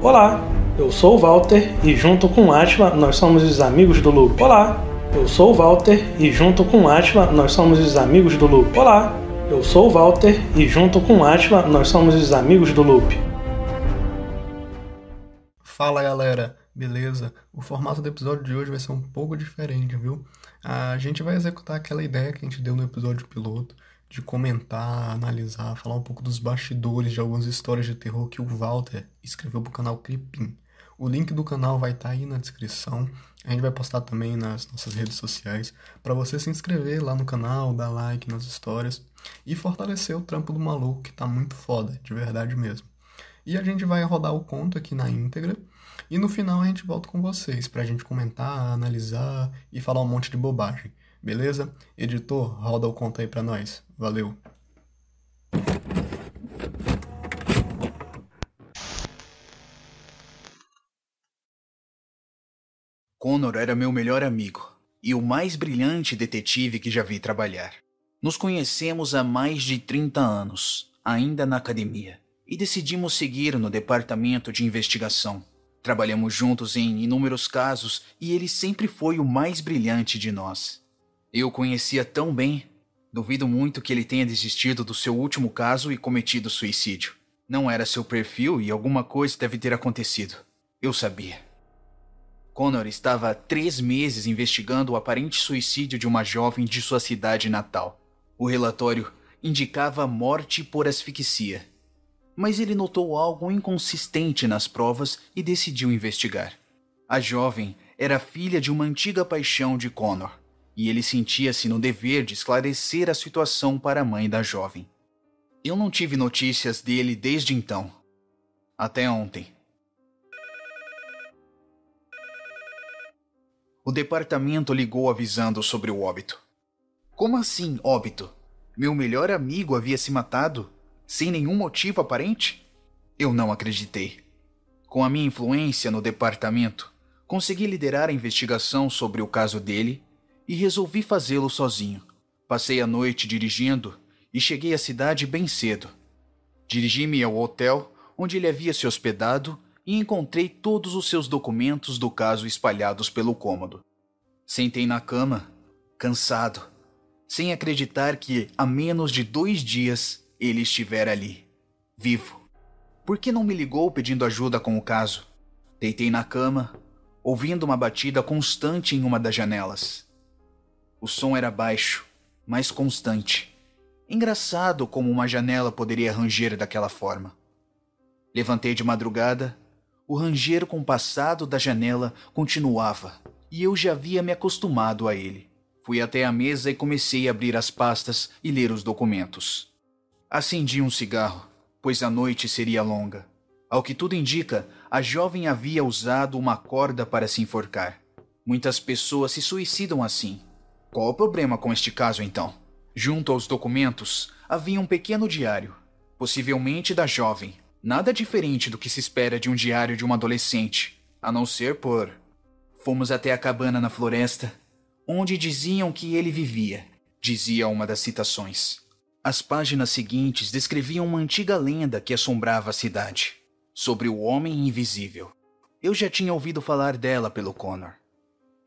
Olá, eu sou o Walter e junto com o Atila nós somos os amigos do Loop. Olá, eu sou o Walter e junto com o Atila nós somos os amigos do Loop. Olá, eu sou o Walter e junto com o Atila nós somos os amigos do Loop. Fala galera, beleza? O formato do episódio de hoje vai ser um pouco diferente, viu? A gente vai executar aquela ideia que a gente deu no episódio piloto de comentar, analisar, falar um pouco dos bastidores de algumas histórias de terror que o Walter escreveu pro canal Cripim. O link do canal vai estar tá aí na descrição. A gente vai postar também nas nossas redes sociais para você se inscrever lá no canal, dar like nas histórias e fortalecer o trampo do maluco que tá muito foda, de verdade mesmo. E a gente vai rodar o conto aqui na íntegra e no final a gente volta com vocês pra gente comentar, analisar e falar um monte de bobagem. Beleza? Editor, roda o conto aí pra nós. Valeu! Connor era meu melhor amigo e o mais brilhante detetive que já vi trabalhar. Nos conhecemos há mais de 30 anos, ainda na academia, e decidimos seguir no departamento de investigação. Trabalhamos juntos em inúmeros casos e ele sempre foi o mais brilhante de nós. Eu o conhecia tão bem, duvido muito que ele tenha desistido do seu último caso e cometido suicídio. Não era seu perfil e alguma coisa deve ter acontecido. Eu sabia. Connor estava há três meses investigando o aparente suicídio de uma jovem de sua cidade natal. O relatório indicava morte por asfixia. Mas ele notou algo inconsistente nas provas e decidiu investigar. A jovem era filha de uma antiga paixão de Connor e ele sentia-se no dever de esclarecer a situação para a mãe da jovem. Eu não tive notícias dele desde então. Até ontem. O departamento ligou avisando sobre o óbito. Como assim, óbito? Meu melhor amigo havia se matado? Sem nenhum motivo aparente? Eu não acreditei. Com a minha influência no departamento, consegui liderar a investigação sobre o caso dele e resolvi fazê-lo sozinho. Passei a noite dirigindo e cheguei à cidade bem cedo. Dirigi-me ao hotel onde ele havia se hospedado e encontrei todos os seus documentos do caso espalhados pelo cômodo. Sentei na cama, cansado, sem acreditar que há menos de dois dias ele estivera ali, vivo. Por que não me ligou pedindo ajuda com o caso? Deitei na cama, ouvindo uma batida constante em uma das janelas. O som era baixo, mas constante. Engraçado como uma janela poderia ranger daquela forma. Levantei de madrugada, o ranger compassado da janela continuava, e eu já havia me acostumado a ele. Fui até a mesa e comecei a abrir as pastas e ler os documentos. Acendi um cigarro, pois a noite seria longa. Ao que tudo indica, a jovem havia usado uma corda para se enforcar. Muitas pessoas se suicidam assim, qual o problema com este caso, então? Junto aos documentos havia um pequeno diário, possivelmente da jovem. Nada diferente do que se espera de um diário de uma adolescente, a não ser por. Fomos até a cabana na floresta, onde diziam que ele vivia, dizia uma das citações. As páginas seguintes descreviam uma antiga lenda que assombrava a cidade, sobre o Homem Invisível. Eu já tinha ouvido falar dela pelo Connor.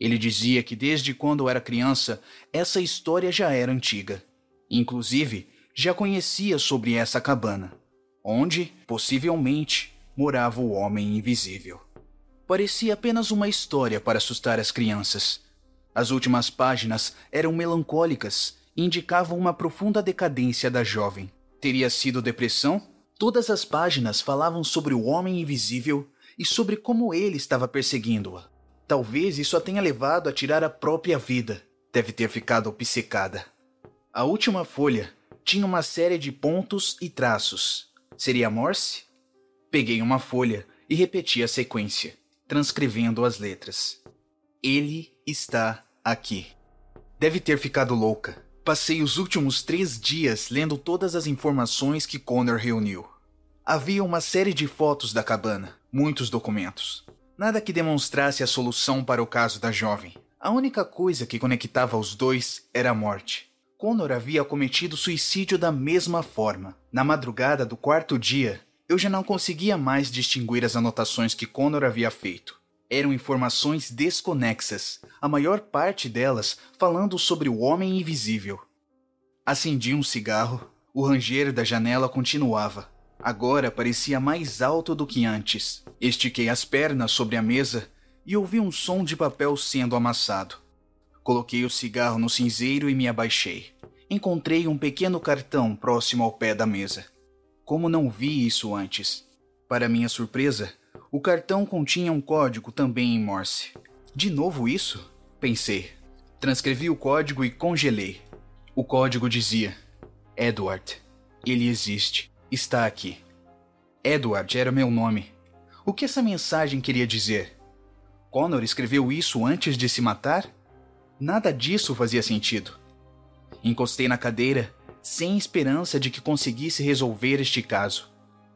Ele dizia que desde quando era criança, essa história já era antiga. Inclusive, já conhecia sobre essa cabana, onde, possivelmente, morava o Homem Invisível. Parecia apenas uma história para assustar as crianças. As últimas páginas eram melancólicas e indicavam uma profunda decadência da jovem. Teria sido depressão? Todas as páginas falavam sobre o Homem Invisível e sobre como ele estava perseguindo-a. Talvez isso a tenha levado a tirar a própria vida. Deve ter ficado obcecada. A última folha tinha uma série de pontos e traços. Seria Morse? Peguei uma folha e repeti a sequência, transcrevendo as letras. Ele está aqui. Deve ter ficado louca. Passei os últimos três dias lendo todas as informações que Connor reuniu. Havia uma série de fotos da cabana, muitos documentos. Nada que demonstrasse a solução para o caso da jovem. A única coisa que conectava os dois era a morte. Connor havia cometido suicídio da mesma forma. Na madrugada do quarto dia, Eu já não conseguia mais distinguir as anotações que Connor havia feito. Eram informações desconexas, a maior parte delas falando sobre o homem invisível. Acendi um cigarro, o ranger da janela continuava. Agora parecia mais alto do que antes. Estiquei as pernas sobre a mesa e ouvi um som de papel sendo amassado. Coloquei o cigarro no cinzeiro e me abaixei. Encontrei um pequeno cartão próximo ao pé da mesa. Como não vi isso antes? Para minha surpresa, o cartão continha um código também em Morse. De novo isso? Pensei. Transcrevi o código e congelei. O código dizia: Edward. Ele existe. Está aqui. Edward era meu nome. O que essa mensagem queria dizer? Connor escreveu isso antes de se matar? Nada disso fazia sentido. Encostei na cadeira, sem esperança de que conseguisse resolver este caso.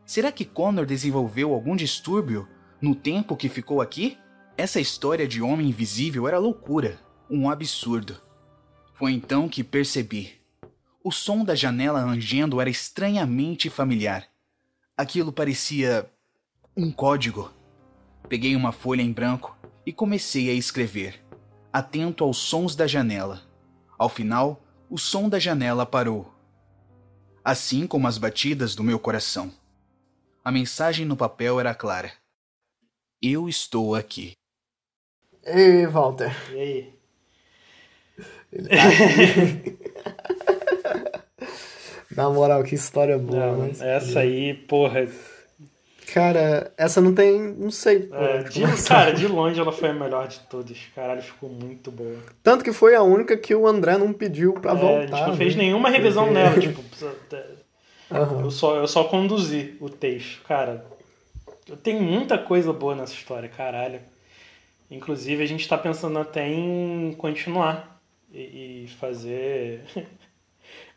Será que Connor desenvolveu algum distúrbio no tempo que ficou aqui? Essa história de homem invisível era loucura, um absurdo. Foi então que percebi. O som da janela rangendo era estranhamente familiar. Aquilo parecia um código. Peguei uma folha em branco e comecei a escrever, atento aos sons da janela. Ao final, o som da janela parou, assim como as batidas do meu coração. A mensagem no papel era clara: Eu estou aqui. Ei, Walter. E aí? Ele tá aqui. Na moral, que história boa. Não, mas- essa aí, porra. Cara, essa não tem. Não sei. é, de, começar. cara, de longe ela foi a melhor de todas. Caralho, ficou muito boa. Tanto que foi a única que o André não pediu pra É, voltar. a gente não fez né? nenhuma revisão Porque- nela, tipo. Aham. Eu só, eu só conduzi o texto. Cara, tem muita coisa boa nessa história, caralho. Inclusive, a gente tá pensando até em continuar e, e fazer.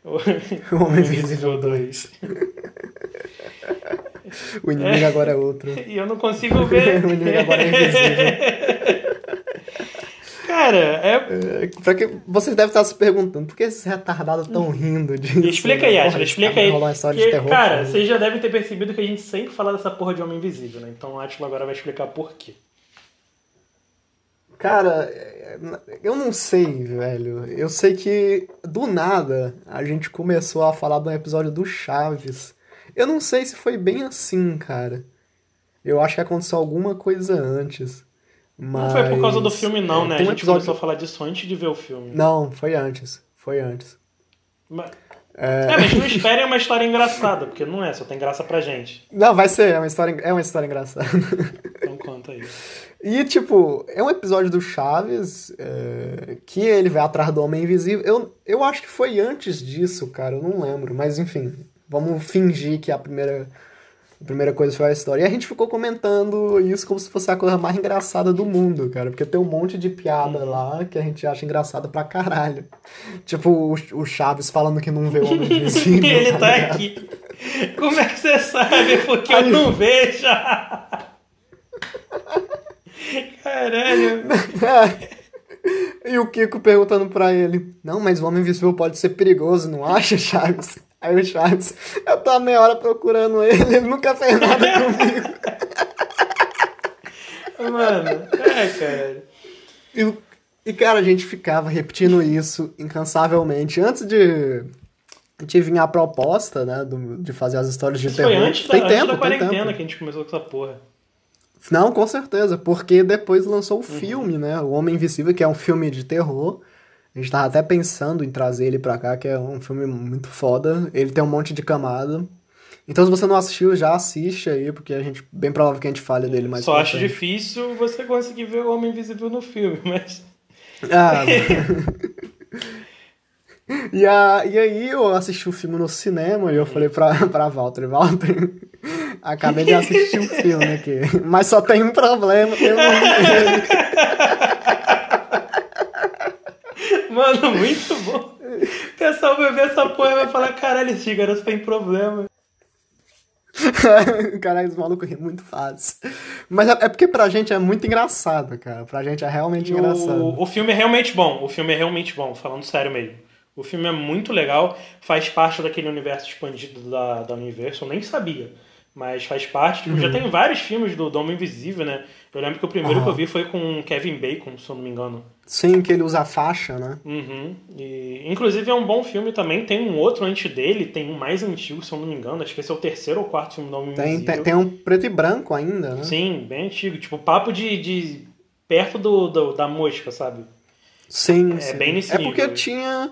O Homem Invisível 2. o inimigo agora é outro. E eu não consigo ver. O inimigo agora é invisível. Cara, é. É, Pra que vocês devem estar se perguntando por que esses retardados estão rindo disso? Explica aí, esse explica cara aí. uma história de Porque, terror, cara, cara. vocês já devem ter percebido que a gente sempre fala dessa porra de Homem Invisível, né? Então o Atila agora vai explicar por quê. Cara, é, eu não sei, velho. Eu sei que do nada a gente começou a falar de um episódio do Chaves. Eu não sei se foi bem assim, cara. Eu acho que aconteceu alguma coisa antes. Mas... Não foi por causa do filme, não, é, né? A tem um gente episódio- começou a falar disso antes de ver o filme. Não, foi antes. Foi antes. Mas... É... mas não esperem uma história engraçada, porque não é, só tem graça pra gente. Não, vai ser, é uma história, é uma história engraçada. Então conta aí. E, tipo, é um episódio do Chaves é, que ele vai atrás do Homem Invisível. Eu, eu acho que foi antes disso, cara, eu não lembro. Mas, enfim, vamos fingir que a primeira, a primeira coisa foi a história. E a gente ficou comentando isso como se fosse a coisa mais engraçada do mundo, cara. Porque tem um monte de piada lá que a gente acha engraçada pra caralho. Tipo, o, o Chaves falando que não vê o Homem Invisível. Ele tá ligado? aqui. Como é que você sabe? Porque eu Aí- não vejo. Caralho. E o Kiko perguntando pra ele: Não, mas o homem invisível pode ser perigoso, não acha, Chaves? Aí o Chaves, eu tô há meia hora procurando ele, ele nunca fez nada comigo. Mano, é, cara. E, e, cara, a gente ficava repetindo isso incansavelmente. Antes de, de vir a proposta, né, do- de fazer as histórias de Isso terror. foi antes da, tem antes tempo, da tem quarentena tempo. que a gente começou com essa porra. Não, com certeza, porque depois lançou o Uhum. filme, né? O Homem Invisível, que é um filme de terror. A gente tava até pensando em trazer ele pra cá, que é um filme muito foda. Ele tem um monte de camada. Então, se você não assistiu, já assiste aí, porque a gente bem provável que a gente fale dele mais Só acho difícil você conseguir ver o Homem Invisível no filme, mas. Ah, e, a, e aí eu assisti o filme no cinema e eu falei pra, pra Walter, Walter, acabei de assistir o filme aqui, mas só tem um problema, um. Mano, muito bom. O pessoal vai ver essa porra e vai falar: caralho, esse garoto tem problema. Caralho, os malucos riem muito fácil. Mas é, é porque pra gente é muito engraçado, cara. Pra gente é realmente E engraçado. o, o filme é realmente bom. O filme é realmente bom, falando sério mesmo. O filme é muito legal, faz parte daquele universo expandido da, da Universal, nem sabia. Mas faz parte. Tipo, Uhum. Já tem vários filmes do, do Homem Invisível, né? Eu lembro que o primeiro que eu vi foi com Kevin Bacon, se eu não me engano. Sim, que ele usa a faixa, né? Uhum. E, inclusive é um bom filme também. Tem um outro antes dele, tem um mais antigo, se eu não me engano. Acho que esse é o terceiro ou quarto filme do Homem Tem, Invisível. tem, tem um preto e branco ainda, né? Sim, bem antigo. Tipo, papo de. de perto do, do- da mosca, sabe? Sim, É sim. bem nesse É porque nível. tinha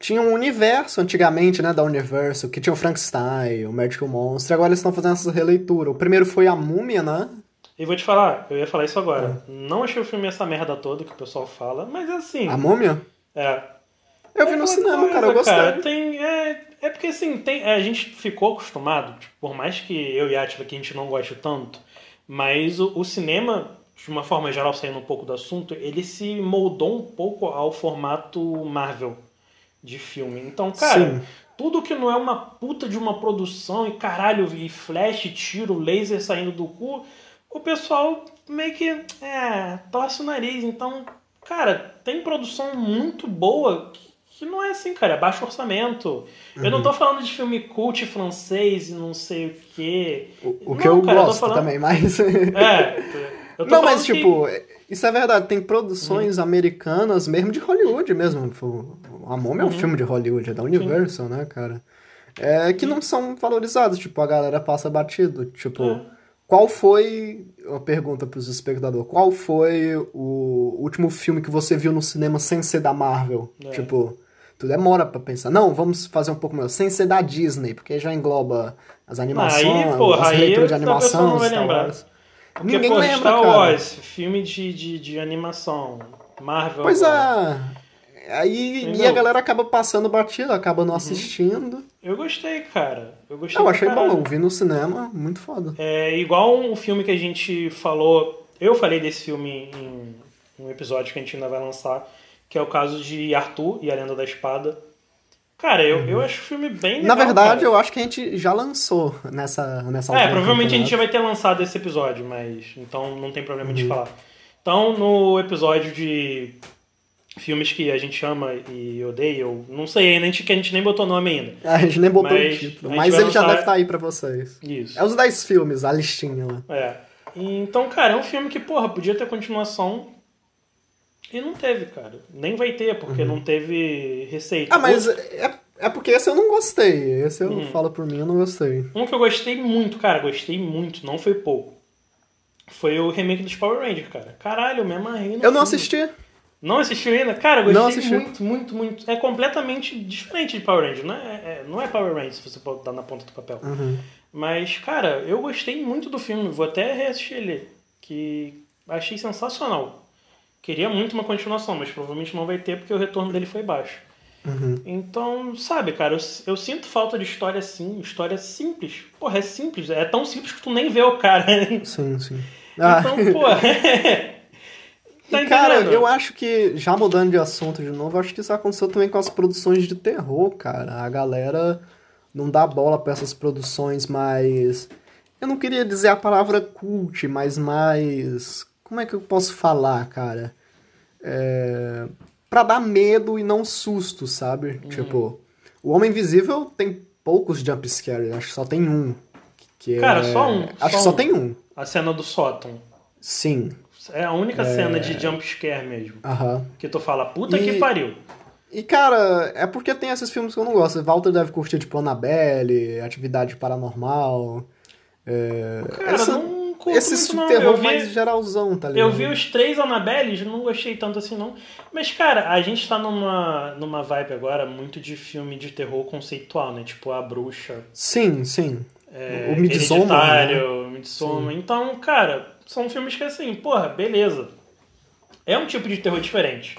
tinha um universo antigamente, né, da Universal, que tinha o Frankenstein, o Magical Monster, agora eles estão fazendo essa releitura. O primeiro foi a Múmia, né? E vou te falar, eu ia falar isso agora. Não achei o filme essa merda toda que o pessoal fala, mas assim. A Múmia? É. Eu vi É no cinema, coisa, cara, eu gostei. cara, tem, é, é porque assim, tem, é, a gente ficou acostumado, tipo, por mais que eu e a Atila que a gente não goste tanto, mas o, o cinema, de uma forma geral, saindo um pouco do assunto, ele se moldou um pouco ao formato Marvel de filme. Então, cara, Sim. tudo que não é uma puta de uma produção e caralho, e flash, tiro, laser saindo do cu, o pessoal meio que, é, torce o nariz. Então, cara, tem produção muito boa que, que não é assim, cara, é baixo orçamento. Eu Uhum. não tô falando de filme cult francês e não sei o quê. O, o Não, que eu cara, eu gosto falando- também, mas... É, eu Não, mas que- tipo, isso é verdade, tem produções americanas, mesmo de Hollywood mesmo. Tipo, A Múmia é Uhum. um filme de Hollywood, é da Universal, né, cara? É que não são valorizados, tipo, a galera passa batido. Tipo, É. qual foi. Uma pergunta pros espectadores: qual foi o último filme que você viu no cinema sem ser da Marvel? É. Tipo. Tu demora pra pensar. Não, vamos fazer um pouco melhor. Sem ser da Disney, porque já engloba as animações, Aí, porra, as leituras de animação, não vai lembrar. Porque, Ninguém pô, lembra, Star cara. Wars, filme de, de, de animação, Marvel. Pois é. Aí e a galera acaba passando batido, acaba não assistindo. Eu gostei, cara. Eu gostei Eu achei bom, caralho. vi no cinema, muito foda. É igual um filme que a gente falou. Eu falei desse filme em um episódio que a gente ainda vai lançar, que é o caso de Arthur e a Lenda da Espada. Cara, eu, eu acho o filme bem legal. Na verdade, cara. eu acho que a gente já lançou nessa, nessa É, provavelmente a gente já vai ter lançado esse episódio, mas então não tem problema Uhum. de falar. Então, no episódio de filmes que a gente ama e odeia, eu não sei ainda, que a gente nem botou nome ainda. A gente nem botou Mas o título, mas ele já lançar- deve estar aí pra vocês. Isso. É os 10 filmes, a listinha lá. É. Então, cara, é um filme que, porra, podia ter continuação e não teve, cara. Nem vai ter, porque não teve receita. Uhum. Ah, mas Outro- é, é porque esse eu não gostei. Esse eu Uhum. falo por mim, eu não gostei. Um que eu gostei muito, cara, gostei muito, não foi pouco. Foi o remake dos Power Rangers, cara. Caralho, eu me amarrei Eu não filme. assisti. Não assistiu ainda? Cara, eu gostei muito, muito, muito. É completamente diferente de Power Rangers. Não é, é- não é Power Rangers, se você botar na ponta do papel. Uhum. Mas, cara, eu gostei muito do filme. Vou até reassistir ele. Que achei sensacional. Queria muito uma continuação, mas provavelmente não vai ter porque o retorno dele foi baixo. Uhum. Então, sabe, cara, eu, eu sinto falta de história assim, história simples. Porra, é simples. É tão simples que tu nem vê o cara. Sim, sim. Ah, Então, pô. tá cara, eu acho que, já mudando de assunto de novo, acho que isso aconteceu também com as produções de terror, cara. A galera não dá bola pra essas produções mais. Eu não queria dizer a palavra cult, mas mais. Como é que eu posso falar, cara? É. Pra dar medo e não susto, sabe? Uhum. Tipo, o Homem Invisível tem poucos jump scares, acho que só tem um. Que Cara, é- só um, Acho só que só um. tem um. A cena do sótão. Sim. É a única cena de jump scare mesmo. Aham. Que tu fala, puta E- que pariu. E, cara, é porque tem esses filmes que eu não gosto. Walter deve curtir, tipo, Annabelle, Atividade Paranormal. É... Cara, essa- não curto esses muito, não. terror vi- mais geralzão, tá ligado? Eu vi os três Annabelles, não gostei tanto assim não. Mas, cara, a gente tá numa, numa vibe agora muito de filme de terror conceitual, né? Tipo A Bruxa, Sim, sim. é, o Midsommar, né? Midsommar. Então, cara, são filmes que assim, porra, beleza. É um tipo de terror diferente.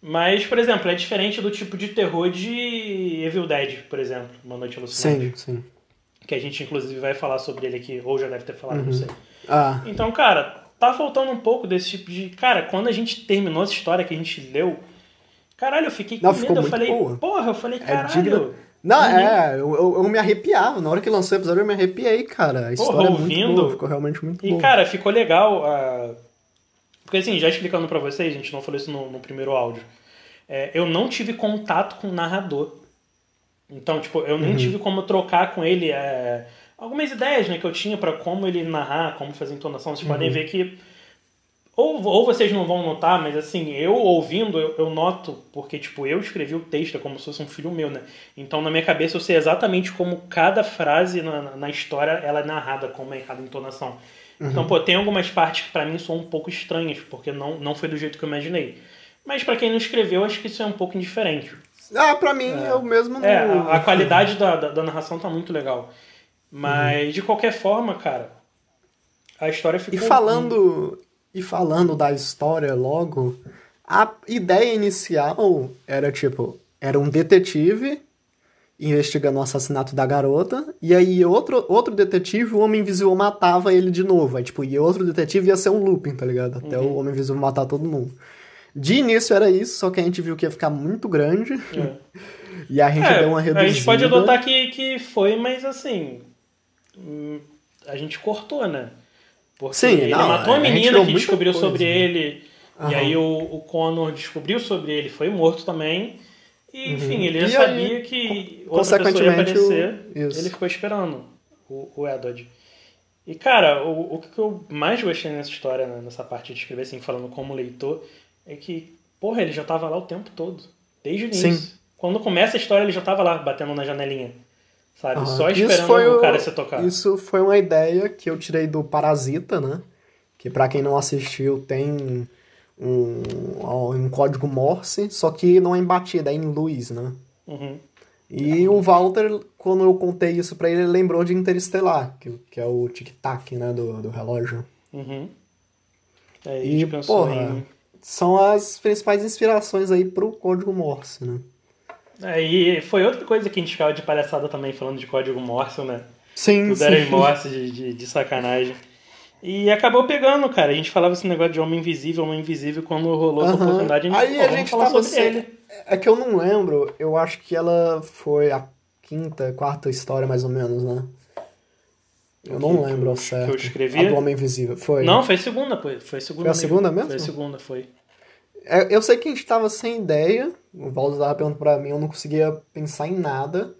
Mas, por exemplo, é diferente do tipo de terror de Evil Dead, por exemplo, Uma Noite Alucinante. Sim, sim. Que a gente, inclusive, vai falar sobre ele aqui, ou já deve ter falado, Uhum. não sei. Ah, Então, cara, tá faltando um pouco desse tipo de. Cara, quando a gente terminou essa história que a gente leu, caralho, eu fiquei com Não, medo. Eu falei, boa. porra, eu falei, é caralho. digna. Não, Uhum. é, eu, eu, eu me arrepiava. Na hora que lançou o episódio, eu me arrepiei, cara. A história é muito ouvindo. boa, ficou realmente muito E, boa. cara, ficou legal. ah, Porque, assim, já explicando pra vocês, a gente não falou isso no, no primeiro áudio. É, eu não tive contato com o narrador. Então, tipo, eu nem Uhum. tive como trocar com ele é, algumas ideias né, que eu tinha para como ele narrar, como fazer entonação. Vocês Uhum. podem ver que. Ou, ou vocês não vão notar, mas assim, eu ouvindo, eu, eu noto, porque, tipo, eu escrevi o texto é como se fosse um filho meu, né? Então, na minha cabeça, eu sei exatamente como cada frase na, na- na história ela é narrada, como é cada entonação. Então, pô, tem algumas partes que pra mim são um pouco estranhas, porque não, não foi do jeito que eu imaginei. Mas pra quem não escreveu, acho que isso é um pouco indiferente. Ah, pra mim é, o mesmo É, no- a, a qualidade da, da, da narração tá muito legal. Mas, de qualquer forma, cara, a história ficou... E falando, e falando da história logo, a ideia inicial era tipo, era um detetive investigando o assassinato da garota, e aí outro, outro detetive, o Homem Invisível matava ele de novo. Aí, tipo, e outro detetive ia ser um looping, tá ligado? Até o Homem Invisível matar todo mundo. De início era isso, só que a gente viu que ia ficar muito grande, É. e a gente É, deu uma reduzida. a gente pode adotar que, que foi, mas assim. hum, A gente cortou, né? Porque Sim, ele não, matou a menina que descobriu coisa, sobre né? ele. E aí o, o Connor descobriu sobre ele, foi morto também. E, enfim, ele já Uhum. E sabia aí, que outra pessoa ia o- aparecer. isso. Ele ficou esperando o, o Edward. E, cara, o, o que eu mais gostei nessa história, né, nessa parte de escrever, assim, falando como leitor, é que, porra, ele já tava lá o tempo todo. Desde o início. Sim. Quando começa a história, ele já tava lá, batendo na janelinha. Sabe? Aham. Só Isso esperando foi o cara se tocar. Isso foi uma ideia que eu tirei do Parasita, né? Que pra quem não assistiu tem um, um código Morse, só que não é em batida, é em luz, né? Uhum. E o Walter, quando eu contei isso pra ele, ele lembrou de Interestelar, que, que é o tic-tac, né, do, do relógio. Uhum. A E, porra, em... são as principais inspirações aí pro código Morse, né? Aí foi outra coisa que a gente ficava de palhaçada também, falando de código Morse, né? Sim, Tudo era em Morse de, de, de sacanagem. E acabou pegando, cara. A gente falava esse negócio de Homem Invisível, Homem Invisível, quando rolou essa Aham. oportunidade, a gente, Aí a gente falar tava sobre sem- ele. É que eu não lembro, eu acho que ela foi a quinta, quarta história mais ou menos, né? Eu não que- lembro ao que certo. eu escrevi? A do Homem Invisível, foi. Não, foi a segunda, pô. Foi a segunda Foi a segunda mesmo? Foi a segunda, foi. É, Eu sei que a gente tava sem ideia, o Valdo tava perguntando pra mim, eu não conseguia pensar em nada.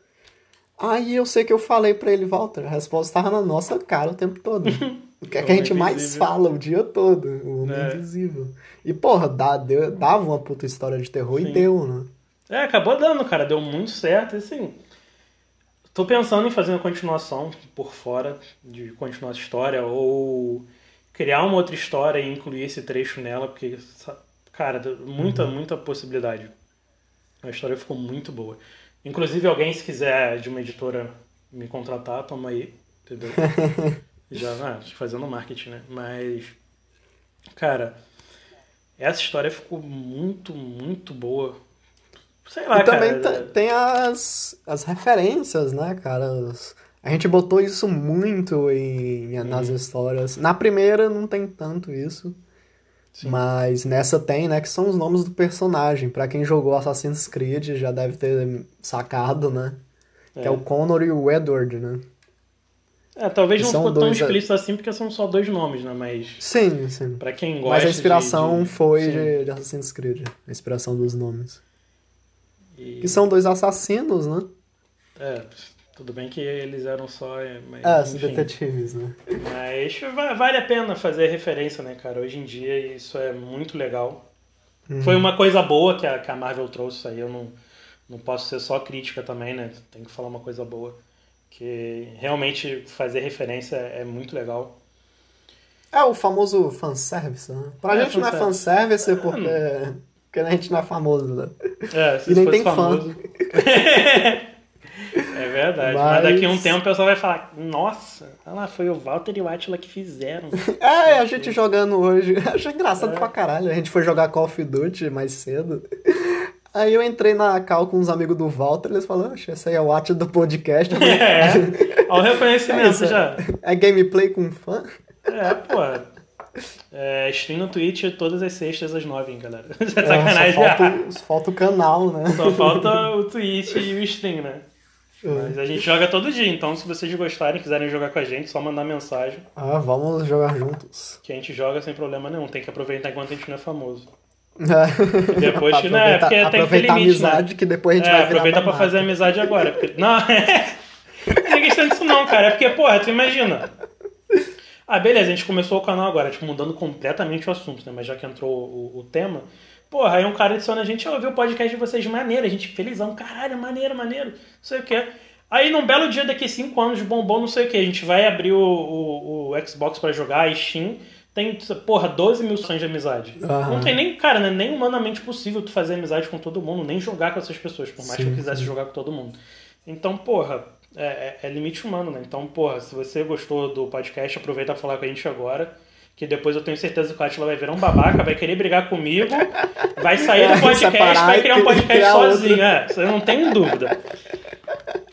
Aí eu sei que eu falei pra ele, Walter, a resposta tava na nossa cara o tempo todo. O que é que a gente mais Invisível. fala o dia todo? O Homem É. Invisível. E, porra, dá, deu- dava uma puta história de terror Sim. e deu, né? É, acabou dando, cara. Deu muito certo. E, assim, tô pensando em fazer uma continuação por fora, de continuar a história, ou criar uma outra história e incluir esse trecho nela, porque, cara, muita, Uhum. muita possibilidade. A história ficou muito boa. Inclusive, alguém, se quiser de uma editora me contratar, toma aí, entendeu? Já, ah, fazendo marketing, né? Mas, cara, essa história ficou muito, muito boa. Sei lá, E também cara. te- tem as, as referências, né, cara? A gente botou isso muito em, nas Uhum. histórias. Na primeira não tem tanto isso. Sim. Mas nessa tem, né? Que são os nomes do personagem. Pra quem jogou Assassin's Creed já deve ter sacado, né? Que é, É. o Connor e o Edward, né? É, talvez não ficou tão é. explícito assim porque são só dois nomes, né? Mas Sim, sim. pra quem gosta Mas a inspiração de- de- foi de, de Assassin's Creed. A inspiração dos nomes. E- Que são dois assassinos, né? É, tudo bem que eles eram só... é, Mas, É, os enfim. detetives, né? Mas va- vale a pena fazer referência, né, cara? Hoje em dia isso é muito legal. Uhum. Foi uma coisa boa que a, que a Marvel trouxe aí. Eu não, não posso ser só crítica também, né? Tem que falar uma coisa boa. Que realmente fazer referência é muito legal. É o famoso fanservice, né? Pra É, gente não é fanservice porque, porque a gente não é famoso, né? É, se E nem fosse tem fã. é verdade. Mas... Mas- daqui a um tempo o pessoal vai falar: Nossa, olha lá, foi o Walter e o Atila que fizeram. É, a gente jogando hoje. Achei engraçado É. pra caralho. A gente foi jogar Call of Duty mais cedo. Aí eu entrei na cal com uns amigos do Walter, eles falaram, oxe, esse aí é o Watch do podcast. É. Olha o É reconhecimento isso, já. É gameplay com fã? É, pô. É, stream no Twitch todas as sextas às nove, hein, galera. É É, sacanagem. só, falta, só falta o canal, né? Só falta o Twitch e o stream, né? Mas a gente joga todo dia, então se vocês gostarem, quiserem jogar com a gente, só mandar mensagem Ah, vamos jogar juntos. que a gente joga sem problema nenhum. Tem que aproveitar enquanto a gente não é famoso. É. depois que- né, porque tem que ter a limite, né? amizade que depois a gente É, vai aproveita pra fazer amizade agora. Porque... Não, Não é questão disso não, cara. É porque, porra, tu imagina. Ah, beleza, a gente começou o canal agora, tipo, mudando completamente o assunto, né? Mas já que entrou o, o tema. Porra, aí um cara adiciona a gente, eu vi o podcast de vocês maneiro, a gente felizão, caralho, maneiro, maneiro, não sei o que. Aí num belo dia daqui cinco anos, bombom, não sei o que, a gente vai abrir o, o, o Xbox para jogar, a Steam, tem, porra, 12 mil sonhos de amizade. Aham. Não tem nem, cara, né, nem humanamente possível tu fazer amizade com todo mundo, nem jogar com essas pessoas, por mais que Sim, eu quisesse jogar com todo mundo. Então, porra, é, é- é limite humano, né? Então, porra, se você gostou do podcast, aproveita pra falar com a gente agora. Que depois eu tenho certeza que o Atila vai virar um babaca, vai querer brigar comigo, vai sair do podcast, vai criar um podcast criar outro. sozinho. É, você não tem dúvida.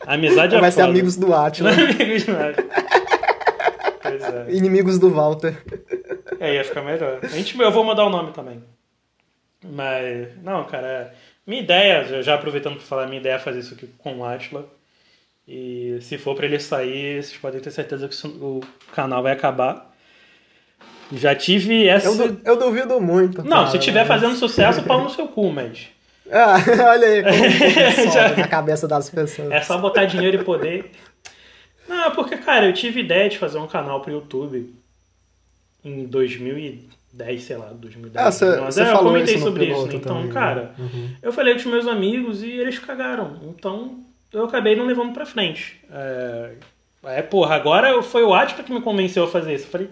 Amizade é Vai ser foda. amigos do Atila, Amigos nada. Pois é. inimigos do Walter. É, ia ficar melhor. A gente, eu vou mudar o nome também. Mas, não, cara, é- minha ideia, já- aproveitando para falar, minha ideia é fazer isso aqui com o Atila. E se for para ele sair, vocês podem ter certeza que o canal vai acabar. Já tive essa. Eu, du- eu duvido muito. Não, cara. se tiver fazendo sucesso, pau no seu cu, mas. Ah, olha aí como, como Já- na cabeça das pessoas. É só botar dinheiro e poder. Não, porque, cara, eu tive ideia de fazer um canal pro YouTube em 2010, sei lá, 2010. Ah, você- 2011. você É, eu comentei isso sobre isso, né? Então, também, né? cara, Uhum. eu falei com os meus amigos e eles cagaram. Então, eu acabei não levando pra frente. É, é porra, agora foi o Atila que me convenceu a fazer isso. Eu falei,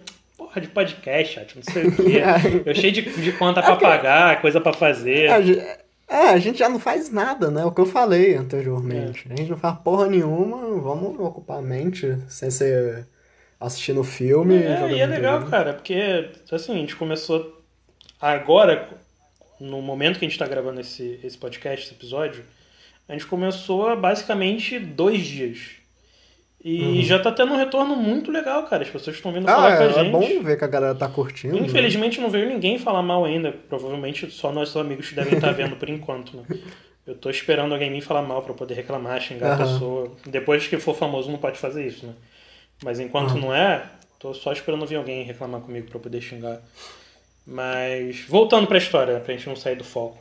porra, de podcast, não sei o quê. Eu cheio de, de conta pra pagar, coisa pra fazer. É, a gente- é, a gente já não faz nada, né? O que eu falei anteriormente. É. A gente não faz porra nenhuma, vamos ocupar a mente sem ser assistindo filme. É, e é legal, videogame. cara, porque assim, a gente começou agora, no momento que a gente tá gravando esse, esse podcast, esse episódio, a gente começou há basicamente dois dias. E já tá tendo um retorno muito legal, cara. As pessoas estão vindo falar Ah, com a é, é gente. bom ver que a galera tá curtindo. né? Infelizmente não veio ninguém falar mal ainda. Provavelmente só nossos amigos devem estar vendo por enquanto, né? Eu tô esperando alguém me falar mal pra poder reclamar, xingar a Aham. pessoa. Depois que for famoso não pode fazer isso, né? Mas enquanto Aham. não é, tô só esperando vir alguém reclamar comigo pra eu poder xingar. Mas voltando pra história, pra gente não sair do foco.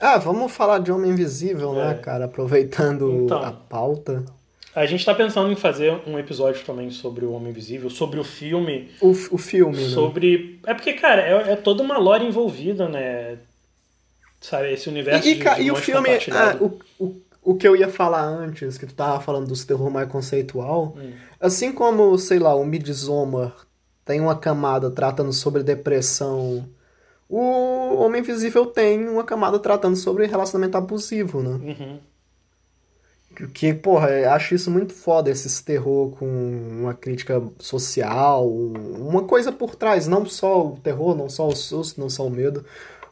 Ah, vamos falar de Homem Invisível, É. né, cara? Aproveitando Então. a pauta. A gente tá pensando em fazer um episódio também sobre o Homem Invisível, sobre o filme, O, o filme, né? sobre. É porque, cara, é, é toda uma lore envolvida, né? Sabe, esse universo E, e, de, e o filme, ah, o, o, o que eu ia falar antes, que tu tava falando dos terror mais conceitual, Hum. assim como, sei lá, o Midsommar tem uma camada tratando sobre depressão, o Homem Invisível tem uma camada tratando sobre relacionamento abusivo, né? Uhum. Que, porra, eu acho isso muito foda, esses terror com uma crítica social, uma coisa por trás, não só o terror, não só o susto, não só o medo.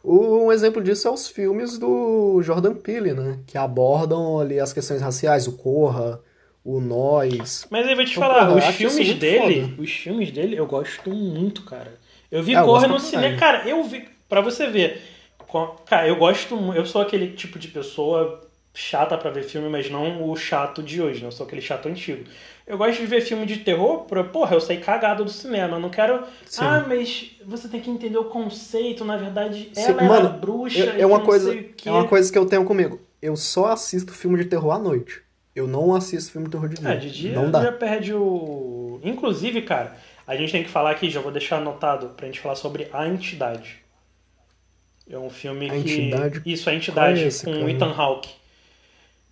Um exemplo disso é os filmes do Jordan Peele, né? Que abordam ali as questões raciais, o Corra, o Nós. Mas eu vou te Então, falar, porra, eu os filmes dele, foda. os filmes dele eu gosto muito, cara. Eu vi É, eu Corra gosto no cinema, cara, eu vi, pra você ver. Cara, eu gosto, eu sou aquele tipo de pessoa chata pra ver filme, mas não o chato de hoje? Eu sou aquele chato antigo. Eu gosto de ver filme de terror, pra, porra, eu saí cagado do cinema. Eu não quero. Sim. Ah, mas você tem que entender o conceito, na verdade, Sim, ela era mano, bruxa. É, é uma não coisa, é uma coisa que eu tenho comigo. Eu só assisto filme de terror à noite. Eu não assisto filme de terror de dia. É, de dia não dá. já perde o. Inclusive, cara, a gente tem que falar aqui, já vou deixar anotado pra gente falar sobre A Entidade. É um filme A que. Entidade? Isso, A Entidade, Qual é esse, com o cara? Ethan Hawke.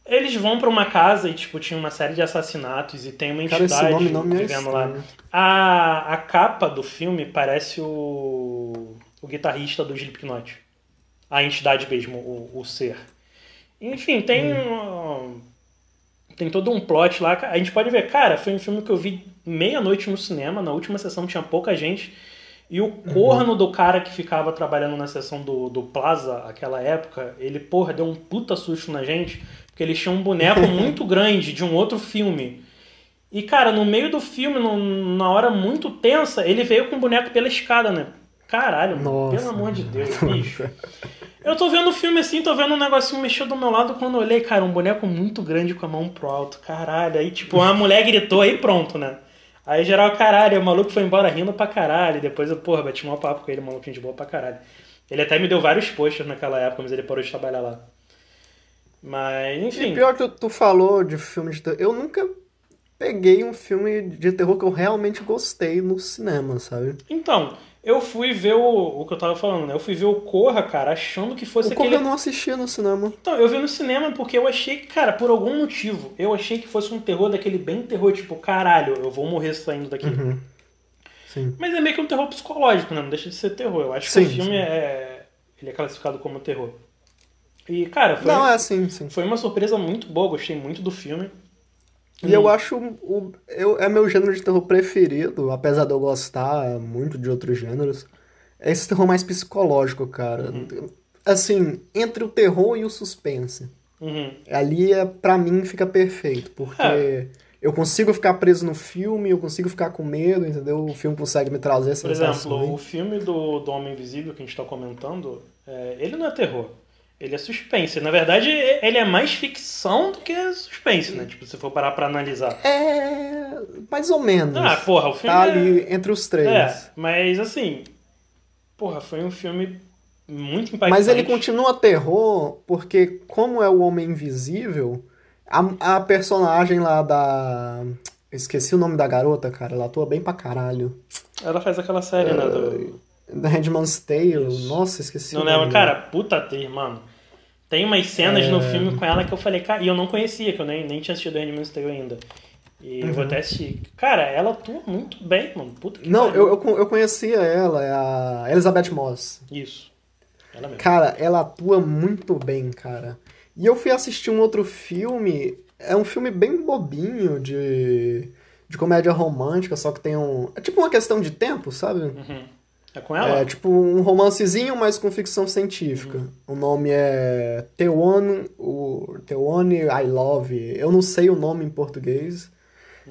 Eles vão pra uma casa e, tipo, tinha uma série de assassinatos e tem uma Cara, esse entidade nome não me é vivendo lá. estranho. A, a capa do filme parece o, o guitarrista do Slipknot. A entidade mesmo, o, o ser. Enfim, tem um, tem todo um plot lá. A gente pode ver, cara, foi um filme que eu vi meia-noite no cinema. Na última sessão tinha pouca gente. E o corno do cara que ficava trabalhando na sessão do, do Plaza, aquela época, ele, porra, deu um puta susto na gente. Porque eles tinham um boneco muito grande de um outro filme. E, cara, no meio do filme, no- na hora muito tensa, ele veio com o boneco pela escada, né? Caralho, mano, Nossa. pelo amor de Deus, bicho. Eu tô vendo o filme assim, tô vendo um negocinho mexer do meu lado quando eu olhei, cara, um boneco muito grande com a mão pro alto. Caralho, aí tipo, uma mulher gritou, aí pronto, né? Aí geral, caralho, o maluco foi embora rindo pra caralho. Depois eu, porra, bati um papo com ele, maluquinho de boa pra caralho. Ele até me deu vários posters naquela época, mas ele parou de trabalhar lá. Mas, E enfim. pior que tu, tu falou de filme de terror. Eu nunca. peguei um filme de terror que eu realmente gostei no cinema, sabe? Então, eu fui ver o, o que eu tava falando, né? Eu fui ver o Corra, cara, achando que fosse o Corra aquele. eu não assistia no cinema. Então, eu vi no cinema porque eu achei que, cara, por algum motivo, eu achei que fosse um terror daquele bem terror, tipo, caralho, eu vou morrer saindo daqui. Uhum. Sim. Mas é meio que um terror psicológico, né? Não deixa de ser terror. Eu acho Sim, que o filme sim. é. Ele é classificado como terror. E, cara, foi, Não, é assim, sim. foi uma surpresa muito boa, gostei muito do filme. E eu acho o, eu, é meu gênero de terror preferido, apesar de eu gostar muito de outros gêneros. É esse terror mais psicológico, cara. Assim, entre o terror e o suspense. Uhum. Ali, é, pra mim, fica perfeito, porque É. eu consigo ficar preso no filme, eu consigo ficar com medo, entendeu? O filme consegue me trazer Por exemplo, o filme do, do Homem Invisível que a gente tá comentando, é, ele não é terror. Ele é suspense. Na verdade, ele é mais ficção do que suspense, né? Tipo, se for parar pra analisar. É. mais ou menos. Ah, porra, o filme Tá é- ali entre os três. É, mas assim, porra, foi um filme muito impactante. Mas ele continua terror porque, como é o Homem Invisível, a, a personagem lá da. Esqueci o nome da garota, cara. Ela atua bem pra caralho. Ela faz aquela série, né? Do... Da Handman's Tale. Isso. Nossa, esqueci Não lembro, cara, puta atriz, mano. Tem umas cenas É. no filme com ela que eu falei, cara, e eu não conhecia, que eu nem, nem tinha assistido Animal Tale ainda. E eu vou Uhum. até assistir. Cara, ela atua muito bem, mano. Puta que Não, eu, eu, eu conhecia ela, é a Elizabeth Moss. Isso. Ela mesmo. Cara, ela atua muito bem, cara. E eu fui assistir um outro filme. É um filme bem bobinho de, de comédia romântica, só que tem um. É tipo uma questão de tempo, sabe? Uhum. É com ela? É tipo um romancezinho, mas com ficção científica. O nome é The One, o The One I Love. Eu não sei o nome em português.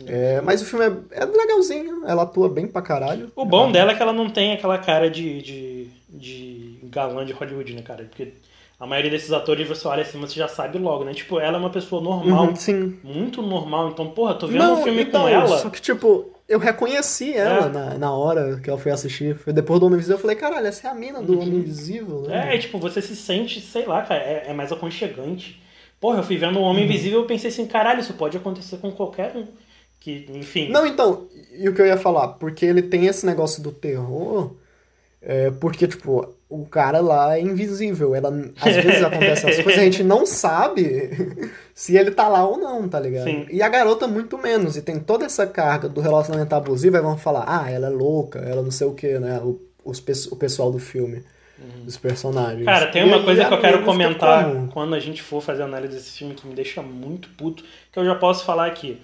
É, mas o filme é, é legalzinho, ela atua bem pra caralho. O bom dela é que ela não tem aquela cara de, de, de galã de Hollywood, né, cara? Porque a maioria desses atores, você olha assim, você já sabe logo, né? Tipo, ela é uma pessoa normal, Uhum, sim. muito normal. Então, porra, tô vendo Não, um filme então, com ela. Só que, tipo, eu reconheci ela É. na, na hora que eu fui assistir. Foi depois do Homem Invisível. Eu falei, caralho, essa é a mina do Homem Invisível, né? É, tipo, você se sente, sei lá, cara, é, é mais aconchegante. Porra, eu fui vendo o Homem Uhum. Invisível e pensei assim, caralho, isso pode acontecer com qualquer um. Que, enfim. Não, então, e o que eu ia falar? Porque ele tem esse negócio do terror, é, porque, tipo, o cara lá é invisível. Ela, às vezes acontecem as coisas, a gente não sabe se ele tá lá ou não, tá ligado? Sim. E a garota muito menos, e tem toda essa carga do relacionamento abusivo, aí vão falar, ah, ela é louca, ela não sei o que, né? O, os, o pessoal do filme, os personagens. Uhum. Cara, tem E uma aí, coisa que eu quero comentar como? quando a gente for fazer análise desse filme que me deixa muito puto, que eu já posso falar aqui.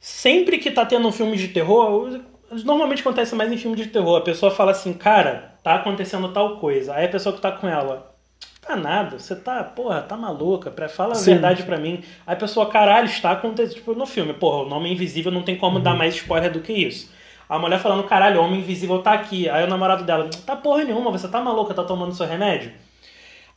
Sempre que tá tendo um filme de terror, normalmente acontece mais em filme de terror, a pessoa fala assim, cara, tá acontecendo tal coisa. Aí a pessoa que tá com ela, tá nada, você tá, porra, tá maluca, pra, fala a Sim. verdade pra mim. Aí a pessoa, caralho, está acontecendo, tipo, no filme, porra, o nome é invisível, não tem como Uhum. dar mais spoiler do que isso. A mulher falando, caralho, o homem invisível tá aqui. Aí o namorado dela, tá porra nenhuma, você tá maluca, tá tomando seu remédio?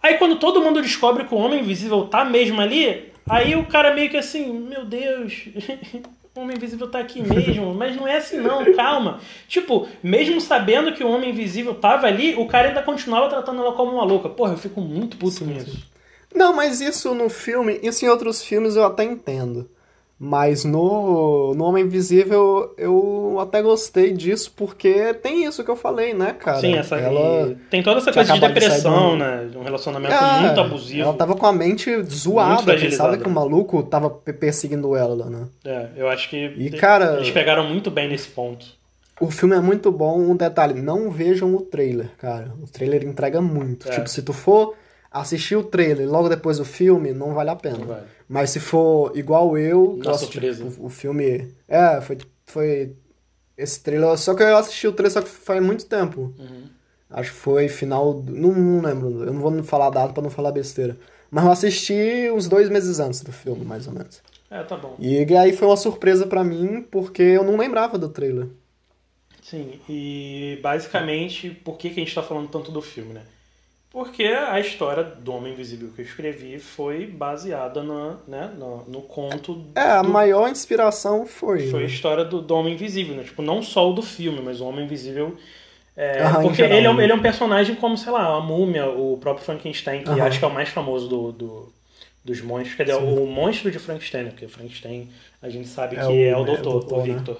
Aí quando todo mundo descobre que o homem invisível tá mesmo ali, aí o cara meio que assim, meu Deus, o homem invisível tá aqui mesmo, mas não é assim não, calma. Tipo, mesmo sabendo que o homem invisível tava ali, o cara ainda continuava tratando ela como uma louca. Porra, eu fico muito puto Sim, com sim. isso. Não, mas isso no filme, isso em outros filmes eu até entendo. Mas no, no Homem Invisível eu até gostei disso, porque tem isso que eu falei, né, cara? Sim, essa ela, tem toda essa coisa de depressão, né? De um relacionamento É, muito abusivo. Ela tava com a mente zoada, pensava que o maluco tava pe- perseguindo ela, né? É, eu acho que E, cara- eles pegaram muito bem nesse ponto. O filme é muito bom, um detalhe, não vejam o trailer, cara. O trailer entrega muito. É. Tipo, se tu for assistir o trailer logo depois o filme, não vale a pena. Vale. Mas se for igual eu, Na surpresa. o, o filme. É, foi, foi esse trailer. Só que eu assisti o trailer só que faz muito tempo. Uhum. Acho que foi final. do- Não, não lembro. Eu não vou falar data pra não falar besteira. Mas eu assisti uns dois meses antes do filme, mais ou menos. É, tá bom. E aí foi uma surpresa pra mim, porque eu não lembrava do trailer. Sim, e basicamente, por que, que a gente tá falando tanto do filme, né? Porque a história do Homem Invisível que eu escrevi foi baseada na, né, no, no conto. É, a do- maior inspiração foi. Foi a né? história do, do Homem Invisível, né? Tipo, não só o do filme, mas o Homem Invisível. é, em porque ele é, um, né? ele é um personagem como, sei lá, a múmia, o próprio Frankenstein, que acho que é o mais famoso do, do, dos monstros. Quer dizer, Sim. o monstro de Frankenstein, né? Porque Frankenstein a gente sabe É que o- é o é o doutor, doutor, o né? Victor.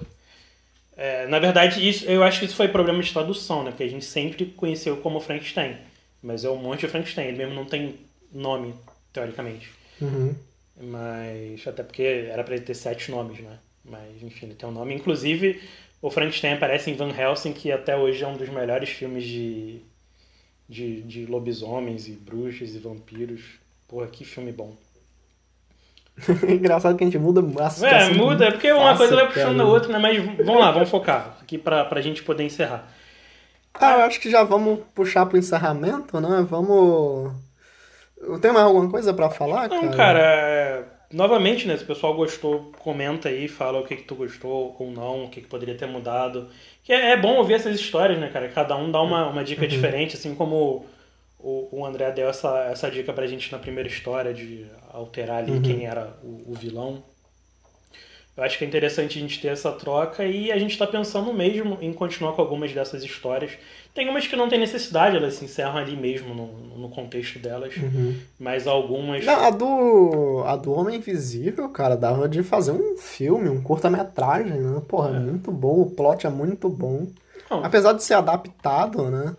É, na verdade, isso, eu acho que isso foi problema de tradução, né? Porque a gente sempre conheceu como Frankenstein. Mas é o monstro de Frankenstein, ele mesmo não tem nome, teoricamente. Uhum. Mas. Até porque era pra ele ter sete nomes, né? Mas, enfim, ele tem um nome. Inclusive, o Frankenstein aparece em Van Helsing, que até hoje é um dos melhores filmes de. de, de lobisomens e bruxas e vampiros. Porra, que filme bom. Engraçado que a gente muda a É, situação muda, é porque uma coisa vai puxando cara. a outra, né? Mas vamos lá, vamos focar aqui pra, pra gente poder encerrar. Ah, eu acho que já vamos puxar pro encerramento, né? Vamos. Tem mais alguma coisa pra falar, Não, cara? cara, é, novamente, né? Se o pessoal gostou, comenta aí, fala o que, que tu gostou ou não, o que, que poderia ter mudado. Que é, é bom ouvir essas histórias, né, cara? Cada um dá uma, uma dica diferente, assim como o, o André deu essa, essa dica pra gente na primeira história de alterar ali quem era o, o vilão. Eu acho que é interessante a gente ter essa troca e a gente tá pensando mesmo em continuar com algumas dessas histórias. Tem umas que não tem necessidade, elas se encerram ali mesmo no, no contexto delas, mas algumas. Não, a do. A do Homem Invisível, cara, dava de fazer um filme, um curta-metragem, né? Porra, é muito bom, o plot é muito bom. Não, Apesar de ser adaptado, né?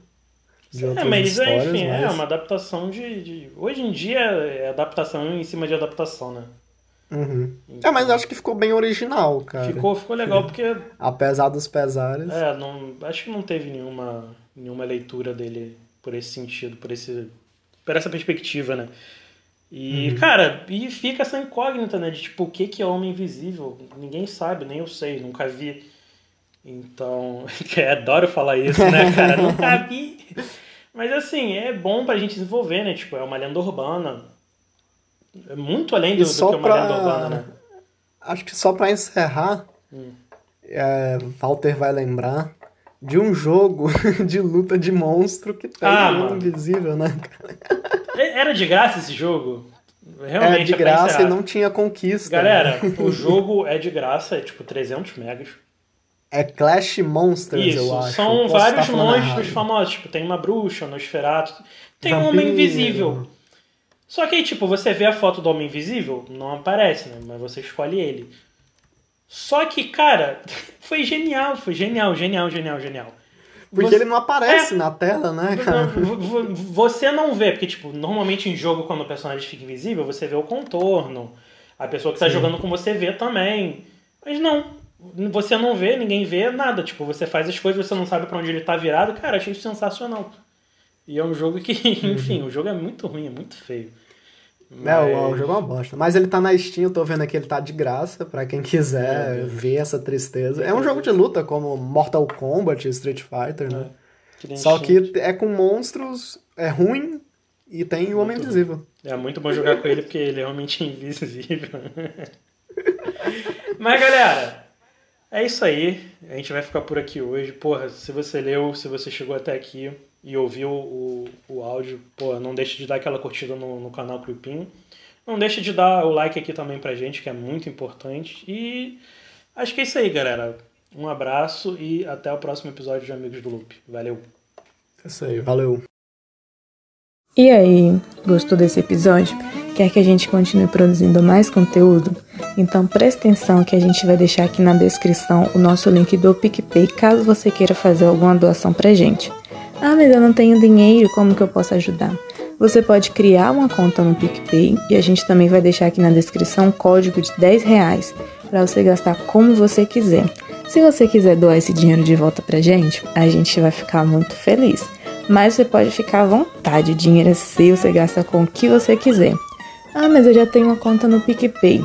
É, outras mas enfim, é mas- uma adaptação de, de- Hoje em dia é adaptação em cima de adaptação, né? Uhum. É, mas acho que ficou bem original, cara. Ficou, ficou legal porque Apesar dos pesares. é, não, acho que não teve nenhuma, nenhuma leitura dele por esse sentido, por, esse, por essa perspectiva, né? E, Uhum. cara, e fica essa incógnita, né? De tipo, o que, que é Homem Invisível? Ninguém sabe, nem eu sei, nunca vi. Então, é, adoro falar isso, né, cara? nunca vi. Mas assim, é bom pra gente desenvolver, né? Tipo, é uma lenda urbana. É muito além do, do que uma pra- lenda urbana, né? Acho que só pra encerrar, Hum. é, Walter vai lembrar de um jogo de luta de monstro que tem Ah, um mano. invisível, né? É- Era de graça esse jogo? É Realmente de pra graça e não tinha conquista. Galera, o jogo é de graça, é tipo 300 megas. É Clash Monsters, Isso, eu acho. são Posso vários estar falando monstros famosos. Tipo, tem uma bruxa, um Nosferatu, tem um Vampiro. Homem Invisível. Só que aí, tipo, você vê a foto do Homem Invisível, não aparece, né? Mas você escolhe ele. Só que, cara, foi genial, foi genial, genial, genial, genial. Porque Você- ele não aparece É. na tela, né, cara? Você não vê, porque, tipo, normalmente em jogo, quando o personagem fica invisível, você vê o contorno. A pessoa que tá jogando com você vê também. Mas não. Você não vê, ninguém vê nada. Tipo, você faz as coisas, você não sabe pra onde ele tá virado. Cara, achei isso sensacional. E é um jogo que, enfim, o jogo é muito ruim, é muito feio. É, o, o jogo é uma bosta. Mas ele tá na Steam, eu tô vendo aqui, ele tá de graça pra quem quiser ver essa tristeza. É um jogo de luta como Mortal Kombat, Street Fighter, né? Que nem Só que é com monstros, é ruim e tem o Homem Muito Invisível. É muito bom jogar com ele porque ele é realmente invisível. Mas galera, é isso aí. A gente vai ficar por aqui hoje. Porra, se você leu, se você chegou até aqui e ouviu o, o áudio, pô, não deixe de dar aquela curtida no, no canal Cripinho. Não deixe de dar o like aqui também pra gente, que é muito importante. E acho que é isso aí, galera. Um abraço e até o próximo episódio de Amigos do Loop. Valeu! É isso aí, valeu. E aí, gostou desse episódio? Quer que a gente continue produzindo mais conteúdo? Então preste atenção que a gente vai deixar aqui na descrição o nosso link do PicPay caso você queira fazer alguma doação pra gente. Ah, mas eu não tenho dinheiro, como que eu posso ajudar? Você pode criar uma conta no PicPay e a gente também vai deixar aqui na descrição um código de 10 reais para você gastar como você quiser. Se você quiser doar esse dinheiro de volta pra gente, a gente vai ficar muito feliz. Mas você pode ficar à vontade, o dinheiro é seu, você gasta com o que você quiser. Ah, mas eu já tenho uma conta no PicPay.